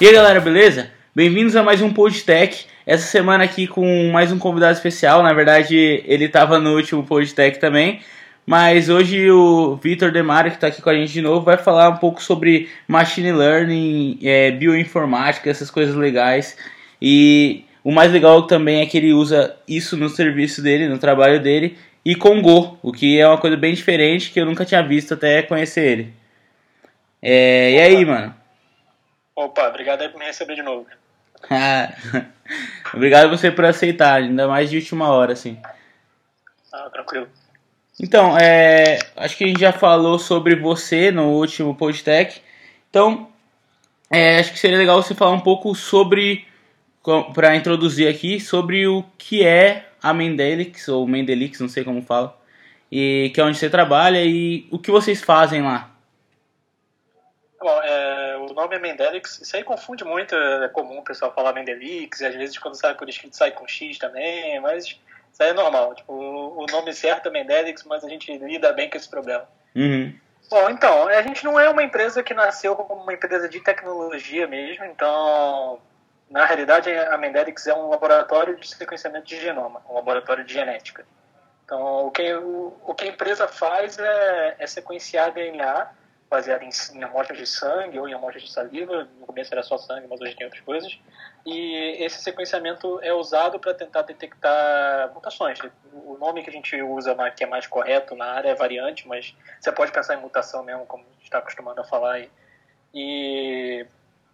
E aí galera, beleza? Bem-vindos a mais um Podtech. Essa semana aqui com mais um convidado especial. Na verdade, ele estava no último Podtech também. Mas hoje o Vitor Demário, que está aqui com a gente de novo, vai falar um pouco sobre machine learning, é, bioinformática, essas coisas legais. E o mais legal também é que ele usa isso no serviço dele, no trabalho dele, e com Go, o que é uma coisa bem diferente que eu nunca tinha visto até conhecer ele. É, e aí, mano? Opa, obrigado aí por me receber de novo. obrigado você por aceitar, ainda mais de última hora, assim. Ah, tranquilo. Então, é, acho que a gente já falou sobre você no último Podtech. Então, é, acho que seria legal você falar um pouco sobre, para introduzir aqui, sobre o que é a Mendelix, ou Mendelix, não sei como fala, e que é onde você trabalha e o que vocês fazem lá. Bom, é, o nome é Mendelix, isso aí confunde muito, é comum o pessoal falar Mendelix, e às vezes quando sai por escrito sai com X também, mas isso aí é normal. Tipo, o nome certo é Mendelix, mas a gente lida bem com esse problema. Uhum. Bom, então, a gente não é uma empresa que nasceu como uma empresa de tecnologia mesmo, então, na realidade, a Mendelix é um laboratório de sequenciamento de genoma, um laboratório de genética. Então, o que, o, o que a empresa faz é, é sequenciar DNA baseada em, em amostras de sangue ou em amostras de saliva. No começo era só sangue, mas hoje tem outras coisas. E esse sequenciamento é usado para tentar detectar mutações. O nome que a gente usa, que é mais correto na área, é variante, mas você pode pensar em mutação mesmo, como a gente está acostumado a falar. E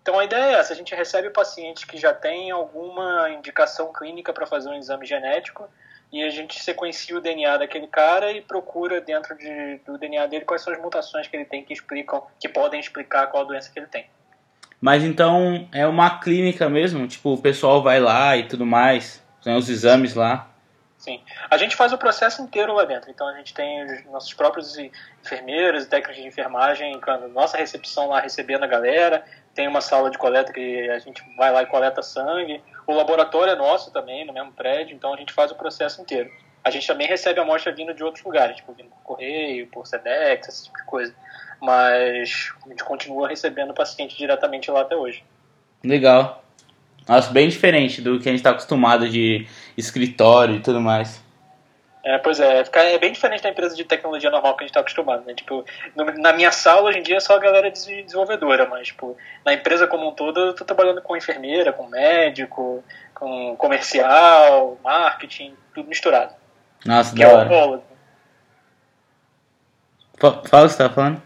então a ideia é essa: a gente recebe pacientes que já têm alguma indicação clínica para fazer um exame genético e a gente sequencia o DNA daquele cara e procura dentro de, do DNA dele quais são as mutações que ele tem que explicam, que podem explicar qual doença que ele tem. Mas então é uma clínica mesmo? Tipo, o pessoal vai lá e tudo mais, tem os exames lá? Sim. A gente faz o processo inteiro lá dentro. Então a gente tem os nossos próprios enfermeiros e técnicos de enfermagem, nossa recepção lá recebendo a galera. Tem uma sala de coleta que a gente vai lá e coleta sangue. O laboratório é nosso também, no mesmo prédio, então a gente faz o processo inteiro. A gente também recebe amostra vindo de outros lugares, tipo vindo por correio, por SEDEX, esse tipo de coisa. Mas a gente continua recebendo paciente diretamente lá até hoje. Legal. Nossa, bem diferente do que a gente está acostumado de escritório e tudo mais. É, pois é, é bem diferente da empresa de tecnologia normal que a gente está acostumado, né? Tipo, na minha sala hoje em dia é só a galera desenvolvedora, mas tipo, na empresa como um todo eu tô trabalhando com enfermeira, com médico, com comercial, marketing, tudo misturado. Nossa, que da é hora. biólogo. Fala o que você tá falando.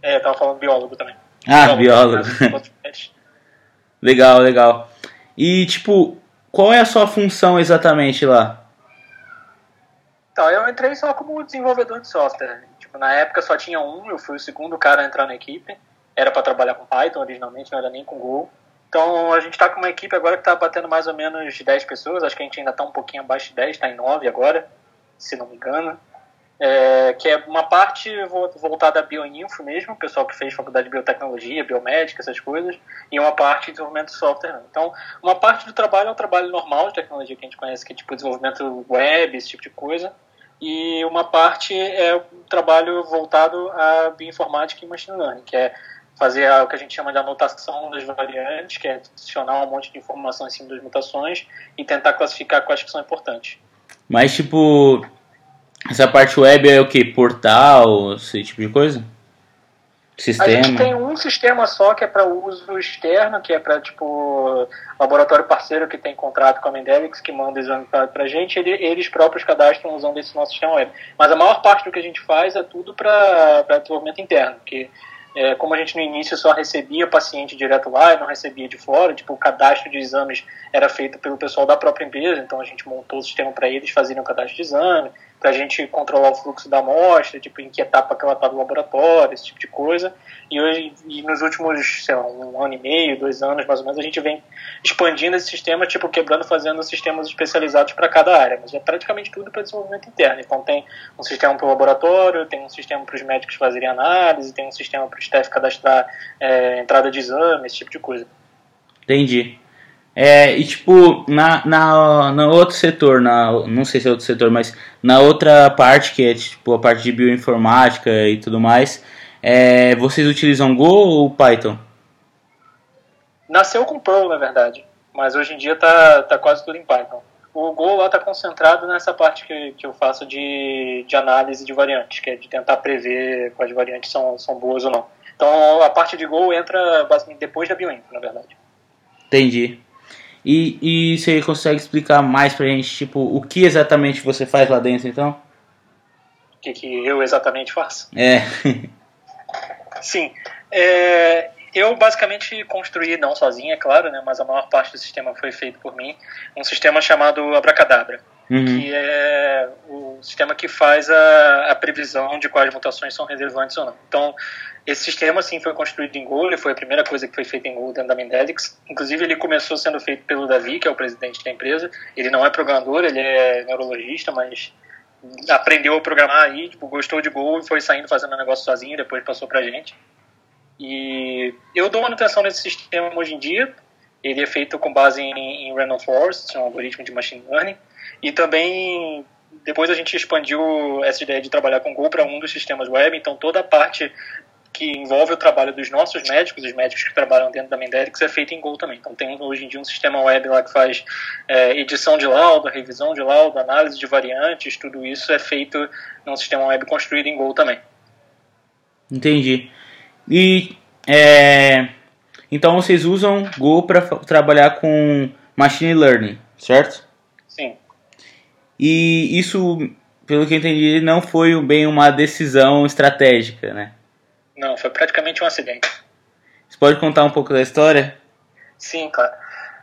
É, eu tava falando biólogo também. Ah, biólogo. biólogo. legal, legal. E tipo, qual é a sua função exatamente lá? Então, eu entrei só como desenvolvedor de software. Tipo, na época só tinha um, eu fui o segundo cara a entrar na equipe. Era para trabalhar com Python originalmente, não era nem com Go. Então, a gente está com uma equipe agora que está batendo mais ou menos 10 pessoas. Acho que a gente ainda está um pouquinho abaixo de 10, está em 9 agora, se não me engano. É, que é uma parte voltada a bioinfo mesmo, o pessoal que fez faculdade de biotecnologia, biomédica, essas coisas, e uma parte de desenvolvimento de software. Então, uma parte do trabalho é o trabalho normal de tecnologia que a gente conhece, que é tipo desenvolvimento web, esse tipo de coisa, e uma parte é o trabalho voltado à bioinformática e machine learning, que é fazer o que a gente chama de anotação das variantes, que é adicionar um monte de informação em cima das mutações e tentar classificar quais que são importantes. Mas, tipo, essa parte web é o que? Portal, esse tipo de coisa? Sistema. A gente tem um sistema só que é para uso externo, que é para tipo laboratório parceiro que tem contrato com a Mendelix, que manda exame para a gente, ele, eles próprios cadastram usando esse nosso sistema web. Mas a maior parte do que a gente faz é tudo para desenvolvimento interno, que é, como a gente no início só recebia paciente direto lá e não recebia de fora, tipo, o cadastro de exames era feito pelo pessoal da própria empresa, então a gente montou o sistema para eles fazerem o cadastro de exame, para a gente controlar o fluxo da amostra, tipo, em que etapa que ela está do laboratório, esse tipo de coisa. E hoje, e nos últimos, sei lá, um ano e meio, dois anos mais ou menos, a gente vem expandindo esse sistema, tipo, quebrando, fazendo sistemas especializados para cada área. Mas é praticamente tudo para desenvolvimento interno. Então tem um sistema para o laboratório, tem um sistema para os médicos fazerem análise, tem um sistema para o staff cadastrar é, entrada de exame, esse tipo de coisa. Entendi. É, e tipo, na, na, na outro setor, na, não sei se é outro setor, mas na outra parte, que é tipo a parte de bioinformática e tudo mais, é, vocês utilizam Go ou Python? Nasceu com Perl, na verdade, mas hoje em dia tá, tá quase tudo em Python. O Go lá está concentrado nessa parte que, que eu faço de, de análise de variantes, que é de tentar prever quais variantes são, são boas ou não. Então a parte de Go entra basicamente depois da bioinfo, na verdade. Entendi. E, e você consegue explicar mais pra gente, tipo, o que exatamente você faz lá dentro, então? O que, que eu exatamente faço? É. Sim. É, eu basicamente construí, não sozinho, é claro, né, mas a maior parte do sistema foi feito por mim, um sistema chamado Abracadabra, uhum. que é o sistema que faz a, a, previsão de quais mutações são relevantes ou não. Então, esse sistema, sim, foi construído em Go, ele foi a primeira coisa que foi feita em Go dentro da Mendelics. Inclusive, ele começou sendo feito pelo Davi, que é o presidente da empresa. Ele não é programador, ele é neurologista, mas aprendeu a programar aí, tipo, gostou de Go e foi saindo fazendo o negócio sozinho, depois passou pra gente. E eu dou manutenção nesse sistema hoje em dia. Ele é feito com base em, em Random Forest, é um algoritmo de machine learning. E também depois a gente expandiu essa ideia de trabalhar com Go para um dos sistemas web. Então toda a parte que envolve o trabalho dos nossos médicos, os médicos que trabalham dentro da Mendelics, é feita em Go também. Então tem hoje em dia um sistema web lá que faz é, edição de laudo, revisão de laudo, análise de variantes, tudo isso é feito num sistema web construído em Go também. Entendi. E é, então vocês usam Go para trabalhar com machine learning, certo? Sim. E isso, pelo que eu entendi, não foi bem uma decisão estratégica, né? Não, foi praticamente um acidente. Você pode contar um pouco da história? Sim, claro.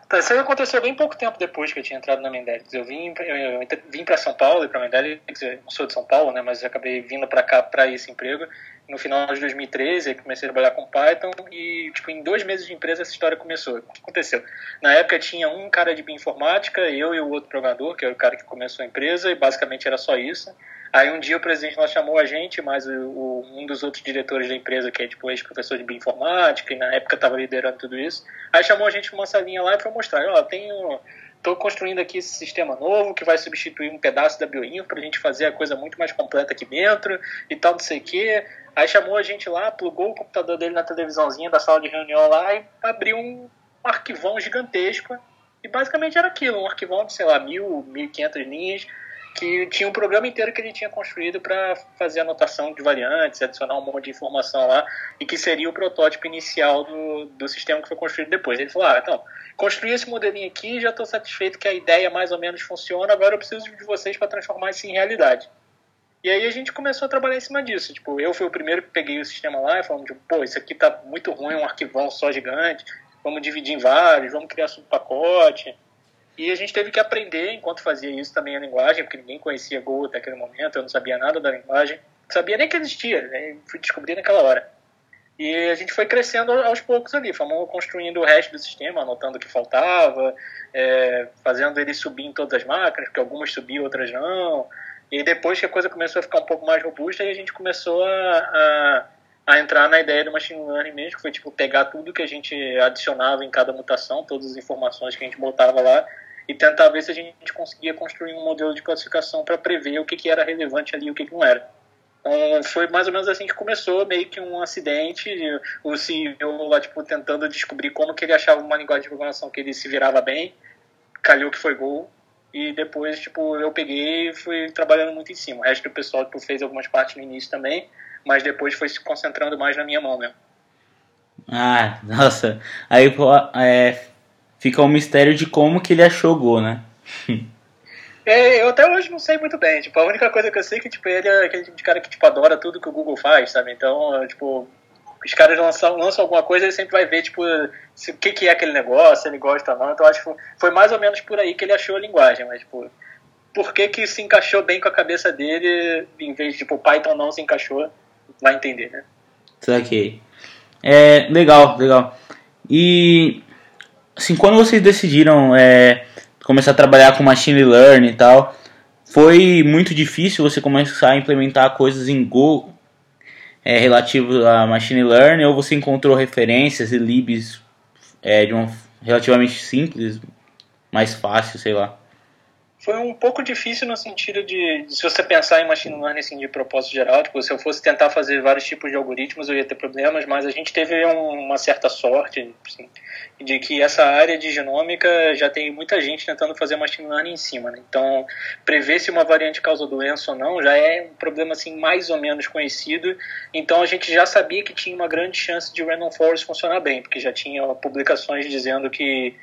Tá, isso aconteceu bem pouco tempo depois que eu tinha entrado na Mendelix. Eu vim, eu, eu vim para São Paulo e para Mendelix, eu não sou de São Paulo, né, mas acabei vindo para cá para esse emprego no final de 2013, comecei a trabalhar com Python e, tipo, em dois meses de empresa essa história começou. O que aconteceu? Na época tinha um cara de bioinformática, eu e o outro programador, que era o cara que começou a empresa, e basicamente era só isso. Aí um dia o presidente lá chamou a gente, mas o, o, um dos outros diretores da empresa, que é tipo ex-professor de bioinformática, e na época estava liderando tudo isso, aí chamou a gente para uma salinha lá e foi mostrar, ó, tenho estou construindo aqui esse sistema novo que vai substituir um pedaço da bioinfo para a gente fazer a coisa muito mais completa aqui dentro e tal, não sei o quê. Aí chamou a gente lá, plugou o computador dele na televisãozinha da sala de reunião lá e abriu um arquivão gigantesco. E basicamente era aquilo, um arquivão de, sei lá, mil, mil e quinhentas linhas, que tinha um programa inteiro que ele tinha construído para fazer anotação de variantes, adicionar um monte de informação lá, e que seria o protótipo inicial do, do sistema que foi construído depois. Ele falou, ah, então, construí esse modelinho aqui, já estou satisfeito que a ideia mais ou menos funciona, agora eu preciso de vocês para transformar isso em realidade. E aí a gente começou a trabalhar em cima disso. Tipo, eu fui o primeiro que peguei o sistema lá e falamos, tipo, pô, isso aqui tá muito ruim, um arquivão só gigante, vamos dividir em vários, vamos criar subpacote. E a gente teve que aprender enquanto fazia isso também a linguagem, porque ninguém conhecia Go até aquele momento, eu não sabia nada da linguagem, não sabia nem que existia, né? fui descobrir naquela hora. E a gente foi crescendo aos poucos ali, fomos construindo o resto do sistema, anotando o que faltava, é, fazendo ele subir em todas as máquinas, porque algumas subiam, outras não, e depois que a coisa começou a ficar um pouco mais robusta, a gente começou a, a, a, entrar na ideia do machine learning mesmo, que foi tipo pegar tudo que a gente adicionava em cada mutação, todas as informações que a gente botava lá, e tentar ver se a gente conseguia construir um modelo de classificação para prever o que, que era relevante ali e o que, que não era. Então, foi mais ou menos assim que começou, meio que um acidente, o CEO lá, tipo, tentando descobrir como que ele achava uma linguagem de programação que ele se virava bem, calhou que foi Go, e depois, tipo, eu peguei e fui trabalhando muito em cima. O resto do pessoal tipo, fez algumas partes no início também, mas depois foi se concentrando mais na minha mão mesmo. Ah, nossa. Aí é, fica o um mistério de como que ele achou Go, né? é, eu até hoje não sei muito bem. Tipo, a única coisa que eu sei é que tipo, ele é aquele tipo de cara que tipo, adora tudo que o Google faz, sabe? Então, tipo, os caras lançam, lançam alguma coisa, ele sempre vai ver, tipo, se, o que, que é aquele negócio, se ele gosta ou não. Então acho que foi mais ou menos por aí que ele achou a linguagem, mas, tipo, por que que se encaixou bem com a cabeça dele, em vez de, tipo, Python não se encaixou, vai entender, né? Saquei. É, legal, legal. E, assim, quando vocês decidiram é, começar a trabalhar com machine learning e tal, foi muito difícil você começar a implementar coisas em Go é, relativo a machine learning ou você encontrou referências e libs é, de uma relativamente simples, mais fácil, sei lá? Foi um pouco difícil no sentido de, se você pensar em machine learning assim, de propósito geral, tipo, se eu fosse tentar fazer vários tipos de algoritmos eu ia ter problemas, mas a gente teve um, uma certa sorte assim, de que essa área de genômica já tem muita gente tentando fazer machine learning em cima, né? então prever se uma variante causa doença ou não já é um problema assim mais ou menos conhecido, então a gente já sabia que tinha uma grande chance de random forest funcionar bem, porque já tinha publicações dizendo que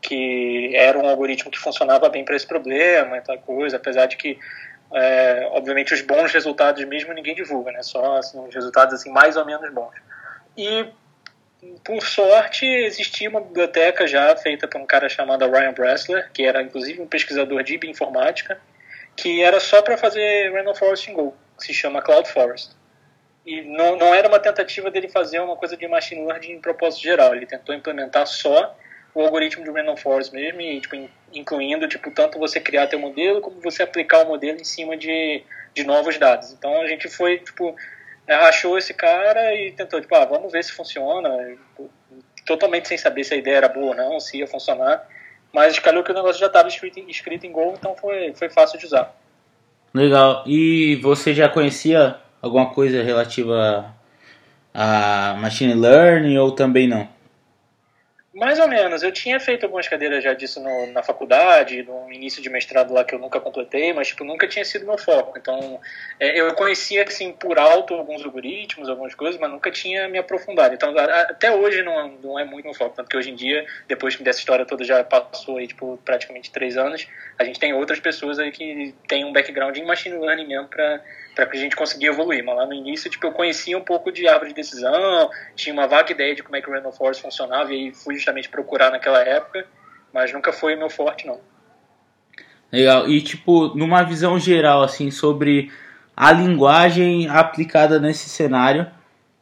que era um algoritmo que funcionava bem para esse problema e tal coisa, apesar de que é, obviamente os bons resultados mesmo ninguém divulga, né? Só assim, os resultados assim mais ou menos bons. E por sorte existia uma biblioteca já feita por um cara chamado Ryan Bressler, que era inclusive um pesquisador de bioinformática, que era só para fazer Random Forest Go, que se chama Cloud Forest. E não, não era uma tentativa dele fazer uma coisa de machine learning em propósito geral, ele tentou implementar só o algoritmo de random forest mesmo, e, tipo, incluindo tipo, tanto você criar teu modelo, como você aplicar o modelo em cima de, de novos dados. Então a gente foi, tipo, achou esse cara e tentou, tipo, ah, vamos ver se funciona, totalmente sem saber se a ideia era boa ou não, se ia funcionar, mas calhou que o negócio já estava escrito, escrito em Go, então foi, foi fácil de usar. Legal. E você já conhecia alguma coisa relativa a machine learning ou também não? Mais ou menos. Eu tinha feito algumas cadeiras já disso no, na faculdade, no início de mestrado lá que eu nunca completei, mas tipo, nunca tinha sido meu foco. Então, é, eu conhecia assim por alto alguns algoritmos, algumas coisas, mas nunca tinha me aprofundado. Então, até hoje não, não é muito meu foco, tanto que hoje em dia, depois que dessa história toda já passou aí, tipo, praticamente três anos, a gente tem outras pessoas aí que têm um background em machine learning mesmo para para que a gente conseguir evoluir. Mas lá no início, tipo, eu conhecia um pouco de árvore de decisão, tinha uma vaga ideia de como é que o Random Forest funcionava e fui justamente procurar naquela época, mas nunca foi meu forte, não. Legal. E, tipo, numa visão geral, assim, sobre a linguagem aplicada nesse cenário,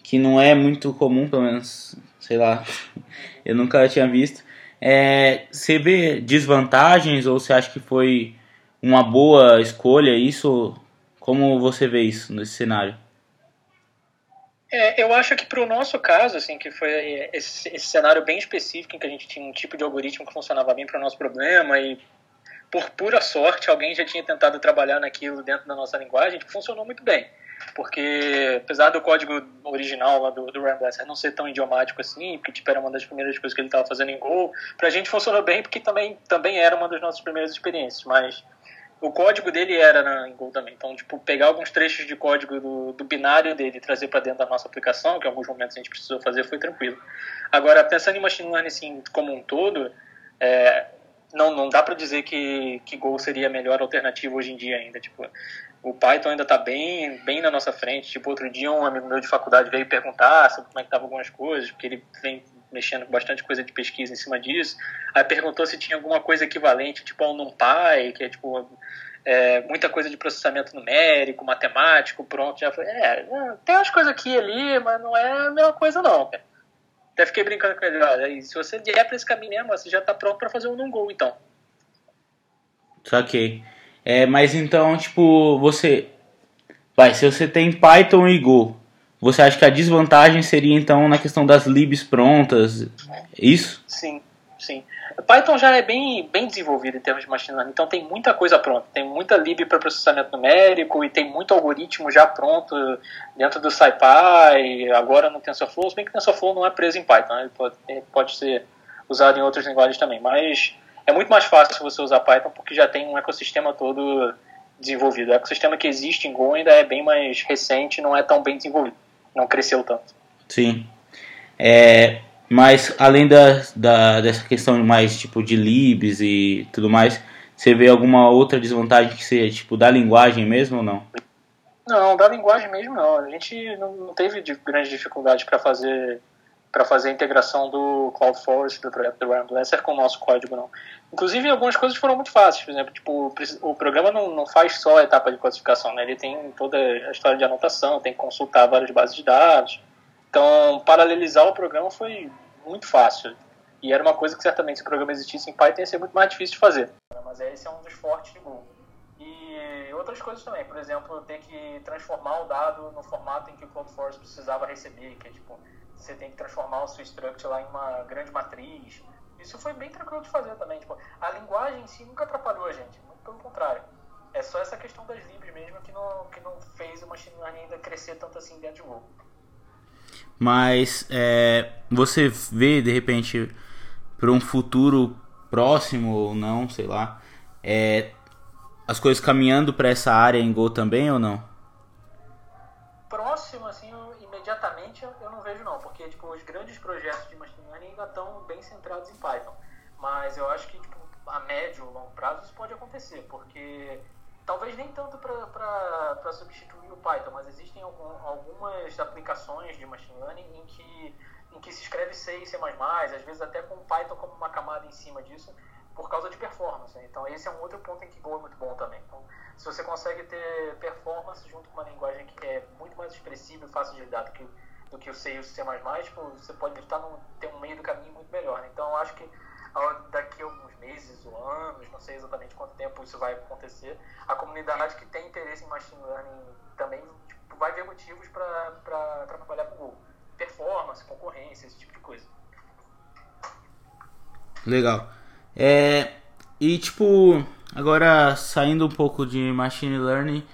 que não é muito comum, pelo menos, sei lá, eu nunca tinha visto. É, você vê desvantagens ou você acha que foi uma boa escolha isso? Como você vê isso nesse cenário? É, eu acho que para o nosso caso, assim, que foi esse, esse, cenário bem específico em que a gente tinha um tipo de algoritmo que funcionava bem para o nosso problema e por pura sorte alguém já tinha tentado trabalhar naquilo dentro da nossa linguagem, funcionou muito bem. Porque apesar do código original lá do, do Rambler não ser tão idiomático assim, porque tipo, era uma das primeiras coisas que ele estava fazendo em Go, para a gente funcionou bem porque também, também era uma das nossas primeiras experiências, mas o código dele era na, em Go também. Então, tipo, pegar alguns trechos de código do, do binário dele e trazer para dentro da nossa aplicação, que em alguns momentos a gente precisou fazer, foi tranquilo. Agora, pensando em machine learning assim, como um todo, é, não, não dá para dizer que, que Go seria a melhor alternativa hoje em dia ainda. Tipo, o Python ainda está bem, bem na nossa frente. Tipo, outro dia um amigo meu de faculdade veio perguntar sobre como é que estavam algumas coisas, porque ele vem mexendo com bastante coisa de pesquisa em cima disso. Aí perguntou se tinha alguma coisa equivalente, tipo ao NumPy, que é tipo é, muita coisa de processamento numérico, matemático, pronto. Já foi, é, tem umas coisas aqui e ali, mas não é a mesma coisa não, cara. Até fiquei brincando com ele, olha, se você vier para esse caminho mesmo, você já está pronto para fazer um NumGo, então. Saquei. É, mas então, tipo, você... Vai, se você tem Python e Go, você acha que a desvantagem seria então na questão das libs prontas? Isso? Sim, sim. Python já é bem, bem desenvolvido em termos de machine learning, então tem muita coisa pronta. Tem muita lib para processamento numérico e tem muito algoritmo já pronto dentro do SciPy, agora no TensorFlow, se bem que TensorFlow não é preso em Python, né? ele pode, ele pode ser usado em outras linguagens também, mas é muito mais fácil você usar Python porque já tem um ecossistema todo desenvolvido. O ecossistema que existe em Go ainda é bem mais recente, não é tão bem desenvolvido não cresceu tanto. Sim. É, mas além da, da, dessa questão mais tipo de libs e tudo mais, você vê alguma outra desvantagem que seja tipo da linguagem mesmo ou não? Não, da linguagem mesmo não. A gente não teve de grande dificuldade para fazer para fazer a integração do Cloud Forest do projeto do Ryan Blesser com o nosso código não. Inclusive algumas coisas foram muito fáceis, por exemplo, tipo, o programa não, não faz só a etapa de classificação, né? Ele tem toda a história de anotação, tem que consultar várias bases de dados. Então, paralelizar o programa foi muito fácil. E era uma coisa que certamente se o programa existisse em Python ia ser muito mais difícil de fazer. Mas esse é um dos fortes de Google. E outras coisas também, por exemplo, ter que transformar o dado no formato em que o Cloud Force precisava receber, que é tipo, você tem que transformar o seu struct lá em uma grande matriz. isso foi bem tranquilo de fazer também. Tipo, a linguagem em si nunca atrapalhou a gente, muito pelo contrário. É só essa questão das libs mesmo que não, que não fez o machine learning ainda crescer tanto assim dentro de Go. Mas é, você vê de repente para um futuro próximo ou não, sei lá, é, as coisas caminhando para essa área em Go também ou não? Próximo, assim, imediatamente eu não vejo não, porque tipo, os grandes projetos de machine learning ainda estão bem centrados em Python. Mas eu acho que tipo, a médio, longo prazo isso pode acontecer, porque talvez nem tanto para substituir o Python, mas existem algum, algumas aplicações de machine learning em que, em que se escreve C e C++, às vezes até com Python como uma camada em cima disso, por causa de performance. Né? Então esse é um outro ponto em que Go é muito bom também. Então, se você consegue ter performance junto com uma linguagem que é muito mais expressiva e fácil de lidar do que, do que o C e o C++, tipo, você pode estar num, ter um meio do caminho muito melhor. Né? Então eu acho que daqui a alguns meses ou anos, não sei exatamente quanto tempo isso vai acontecer, a comunidade que tem interesse em machine learning também tipo, vai ver motivos para trabalhar com Go. Performance, concorrência, esse tipo de coisa. Legal. É, e tipo, agora saindo um pouco de machine learning,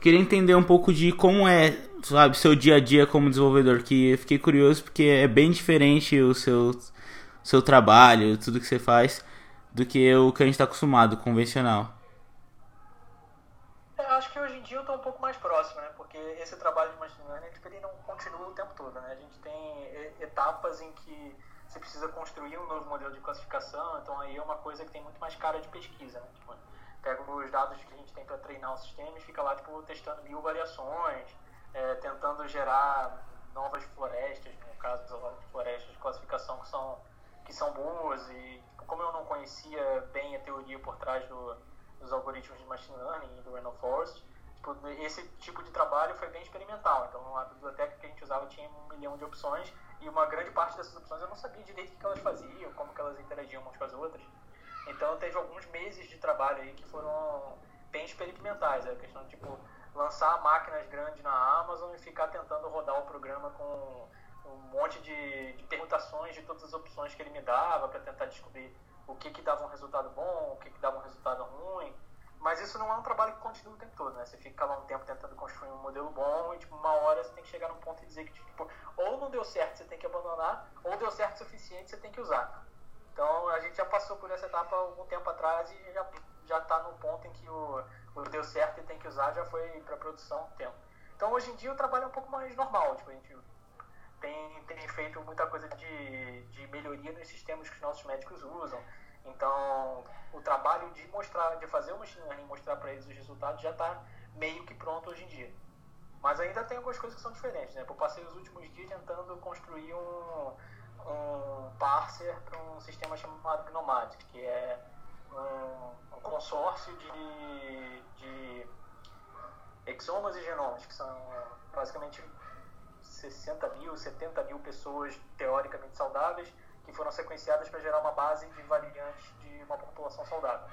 queria entender um pouco de como é, sabe, seu dia a dia como desenvolvedor, que eu fiquei curioso porque é bem diferente o seu seu trabalho, tudo que você faz, do que o que a gente está acostumado, convencional. É, acho que hoje em dia eu estou um pouco mais próximo, né? Porque esse trabalho de machine learning ele não continua o tempo todo, né? A gente tem etapas em que você precisa construir um novo modelo de classificação, então aí é uma coisa que tem muito mais cara de pesquisa, né? Tipo, pega os dados que a gente tem para treinar o sistema e fica lá tipo, testando mil variações, é, tentando gerar novas florestas, no caso florestas de classificação que são, que são boas e tipo, como eu não conhecia bem a teoria por trás do, dos algoritmos de machine learning e do Random Forest, tipo, esse tipo de trabalho foi bem experimental. Então a biblioteca que a gente usava tinha um milhão de opções e uma grande parte dessas opções eu não sabia direito o que elas faziam, como que elas interagiam umas com as outras. Então teve alguns meses de trabalho aí que foram bem experimentais. A questão de tipo, lançar máquinas grandes na Amazon e ficar tentando rodar o programa com um monte de, de permutações de todas as opções que ele me dava para tentar descobrir o que, que dava um resultado bom, o que, que dava um resultado ruim. Mas isso não é um trabalho que continua o tempo todo, né? Você fica lá um tempo tentando construir um modelo bom e, tipo, uma hora você tem que chegar num ponto e dizer que, tipo, ou não deu certo, você tem que abandonar, ou deu certo o suficiente, você tem que usar. Então, a gente já passou por essa etapa algum tempo atrás e já já está no ponto em que o, o deu certo e tem que usar já foi para produção tempo. Então, hoje em dia, o trabalho é um pouco mais normal. Tipo, a gente tem, tem feito muita coisa de, de melhoria nos sistemas que os nossos médicos usam. Então, o trabalho de mostrar, de fazer o machine learning mostrar para eles os resultados já está meio que pronto hoje em dia. Mas ainda tem algumas coisas que são diferentes, né? Eu passei os últimos dias tentando construir um, um parser para um sistema chamado Gnomadic, que é um, um consórcio de, de exomas e genomas, que são basicamente 60 mil, 70 mil pessoas teoricamente saudáveis que foram sequenciadas para gerar uma base de variantes de uma população saudável.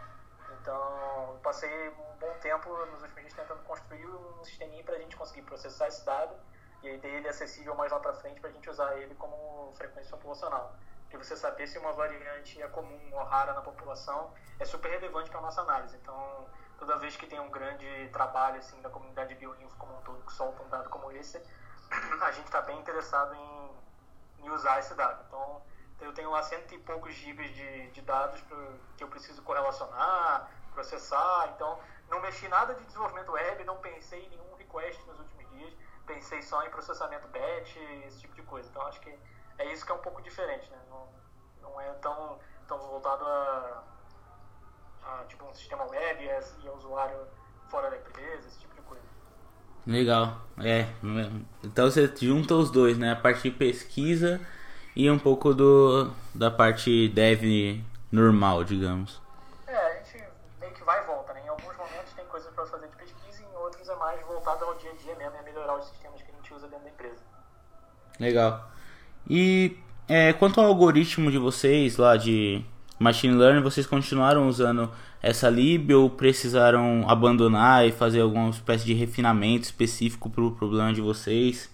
Então, passei um bom tempo nos últimos dias tentando construir um sisteminha para a gente conseguir processar esse dado e aí ter ele acessível mais lá para frente para a gente usar ele como frequência populacional. Porque você saber se uma variante é comum ou rara na população é super relevante para nossa análise. Então, toda vez que tem um grande trabalho assim da comunidade de bioinfo como um todo que solta um dado como esse, a gente está bem interessado em, em usar esse dado. Então, eu tenho lá cento e poucos gigas de, de dados que eu preciso correlacionar, processar. Então, não mexi nada de desenvolvimento web, não pensei em nenhum request nos últimos dias. Pensei só em processamento batch, esse tipo de coisa. Então, acho que é isso que é um pouco diferente, né? Não, não é tão, tão voltado a, a tipo um sistema web e e a usuário fora da empresa, esse tipo de coisa. Legal, é. Então você junta os dois, né? A parte de pesquisa e um pouco do da parte dev normal, digamos. É, a gente meio que vai e volta, né? Em alguns momentos tem coisas para fazer de pesquisa e em outros é mais voltado ao dia a dia mesmo, é melhorar os sistemas que a gente usa dentro da empresa. Legal. E é, quanto ao algoritmo de vocês lá de machine learning, vocês continuaram usando essa lib ou precisaram abandonar e fazer alguma espécie de refinamento específico para o problema de vocês?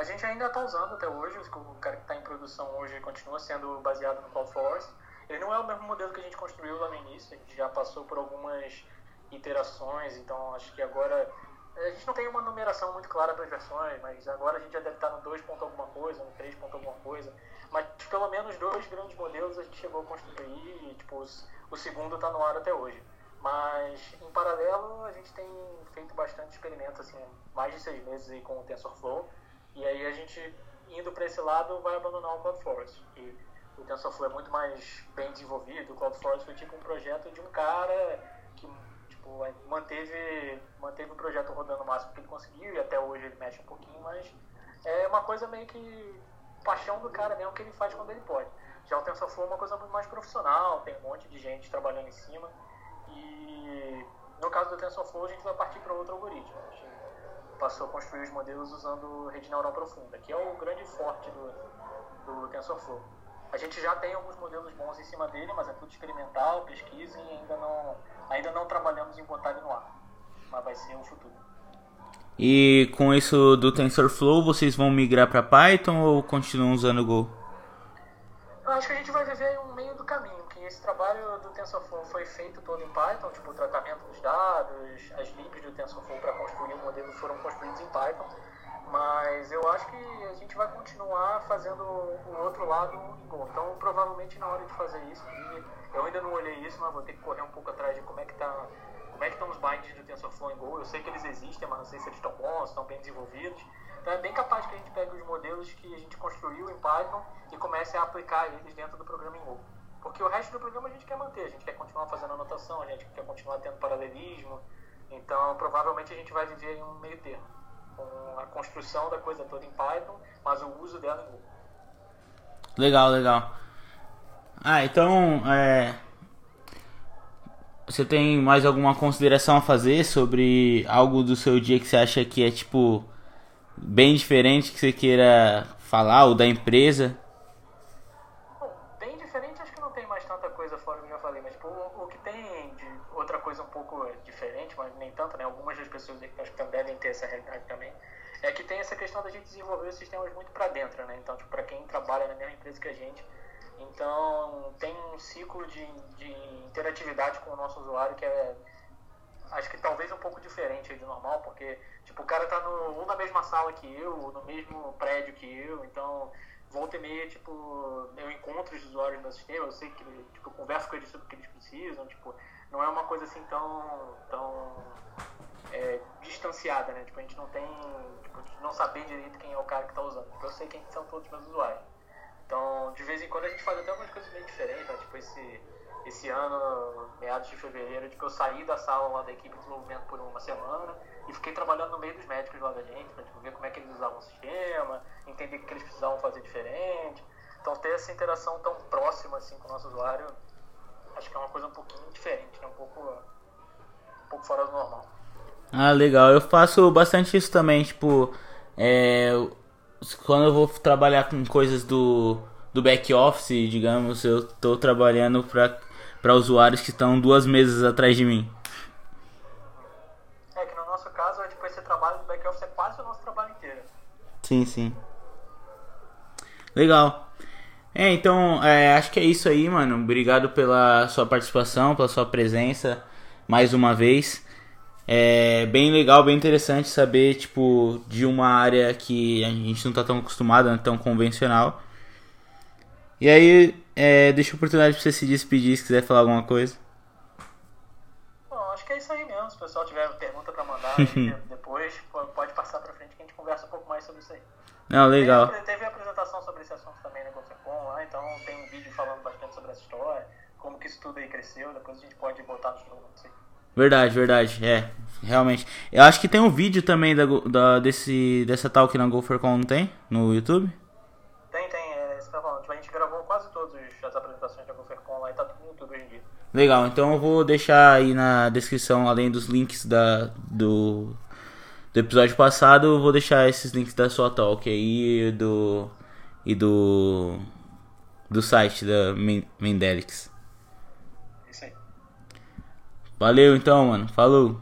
A gente ainda está usando até hoje, o cara que está em produção hoje continua sendo baseado no CloudForce. Ele não é o mesmo modelo que a gente construiu lá no início, a gente já passou por algumas iterações, então acho que agora a gente não tem uma numeração muito clara das versões, mas agora a gente já deve estar no 2. alguma coisa, no 3. alguma coisa. Mas pelo menos dois grandes modelos a gente chegou a construir e tipo, o segundo está no ar até hoje. Mas em paralelo a gente tem feito bastante experimentos, assim, mais de seis meses aí com o TensorFlow. E aí a gente indo para esse lado vai abandonar o CloudForest. E o TensorFlow é muito mais bem desenvolvido. O CloudForest foi tipo um projeto de um cara que tipo, manteve, manteve o projeto rodando o máximo que ele conseguiu e até hoje ele mexe um pouquinho, mas é uma coisa meio que paixão do cara mesmo que ele faz quando ele pode. Já o TensorFlow é uma coisa muito mais profissional, tem um monte de gente trabalhando em cima e no caso do TensorFlow a gente vai partir para outro algoritmo. Passou a construir os modelos usando rede neural profunda, que é o grande forte do, do TensorFlow. A gente já tem alguns modelos bons em cima dele, mas é tudo experimental, pesquisa e ainda não, ainda não trabalhamos em botar ele no ar. Mas vai ser o futuro. E com isso do TensorFlow, vocês vão migrar para Python ou continuam usando Go? Acho que a gente vai viver um meio do caminho, que esse trabalho do TensorFlow foi feito todo em Python, tipo o tratamento dos dados, as libs do TensorFlow para construir o modelo foram construídos em Python mas eu acho que a gente vai continuar fazendo o outro lado em Go. Então, provavelmente na hora de fazer isso, eu ainda não olhei isso, mas vou ter que correr um pouco atrás de como é que tá, como é que estão os binds do TensorFlow em Go. Eu sei que eles existem, mas não sei se eles estão bons, estão bem desenvolvidos. Então, é bem capaz que a gente pegue os modelos que a gente construiu em Python e comece a aplicar eles dentro do programa em Go. Porque o resto do programa a gente quer manter, a gente quer continuar fazendo anotação, a gente quer continuar tendo paralelismo. Então, provavelmente a gente vai viver em um meio termo com a construção da coisa toda em Python, mas o uso dela em Go. Legal, legal. Ah, então, é... Você tem mais alguma consideração a fazer sobre algo do seu dia que você acha que é, tipo, bem diferente que você queira falar, ou da empresa? Bom, bem diferente acho que não tem mais tanta coisa fora do que eu já falei, mas tipo, o, o que tem de outra coisa um pouco diferente, mas nem tanto, né? Algumas das pessoas que acho que devem ter essa realidade também, é que tem essa questão da gente desenvolver os sistemas muito para dentro, né? Então, tipo, para quem trabalha na mesma empresa que a gente, então tem um ciclo de, de interatividade com o nosso usuário que é acho que talvez um pouco diferente do normal, porque tipo, o cara tá no, ou na mesma sala que eu, ou no mesmo prédio que eu, então volta e meia, tipo, eu encontro os usuários meu sistema, eu sei que tipo, eu converso com eles sobre o que eles precisam, tipo, não é uma coisa assim tão, tão é, distanciada, né? Tipo, a gente não tem, tipo, não saber direito quem é o cara que está usando. Tipo, eu sei quem são todos os meus usuários. Então, de vez em quando a gente faz até algumas coisas bem diferentes, né? Tipo, esse, esse ano, meados de fevereiro, tipo, eu saí da sala lá da equipe de desenvolvimento por uma semana e fiquei trabalhando no meio dos médicos lá da gente, pra tipo, ver como é que eles usavam o sistema, entender o que eles precisavam fazer diferente. Então, ter essa interação tão próxima assim com o nosso usuário acho que é uma coisa um pouquinho diferente, né? um, pouco, um pouco fora do normal. Ah, legal. Eu faço bastante isso também, tipo, é, quando eu vou trabalhar com coisas do, do back office, digamos, eu estou trabalhando para usuários que estão duas mesas atrás de mim. É que no nosso caso, tipo, esse trabalho do back office é quase o nosso trabalho inteiro. Sim, sim. Legal. É, então, é, acho que é isso aí, mano. Obrigado pela sua participação, pela sua presença mais uma vez. É bem legal, bem interessante saber, tipo, de uma área que a gente não tá tão acostumado, não tão convencional. E aí, é, deixa a oportunidade pra você se despedir se quiser falar alguma coisa. Bom, acho que é isso aí mesmo. Se o pessoal tiver pergunta pra mandar depois, pode passar pra frente que a gente conversa um pouco mais sobre isso aí. Não, legal. Teve, teve apresentação sobre esse assunto também na GoFercom lá, então tem um vídeo falando bastante sobre essa história, como que isso tudo aí cresceu, depois a gente pode botar nos números aí. Verdade, verdade, é, realmente. Eu acho que tem um vídeo também da, da, desse, dessa talk na GoFercon, não tem? No YouTube? Tem, tem, é isso que eu falando. Tipo, a gente gravou quase todas as apresentações da GoFercon lá e tá tudo no YouTube hoje em dia. Legal, então eu vou deixar aí na descrição, além dos links da, do, do episódio passado, eu vou deixar esses links da sua talk aí e do e do do site da Mendelix. Isso aí. Valeu então, mano. Falou.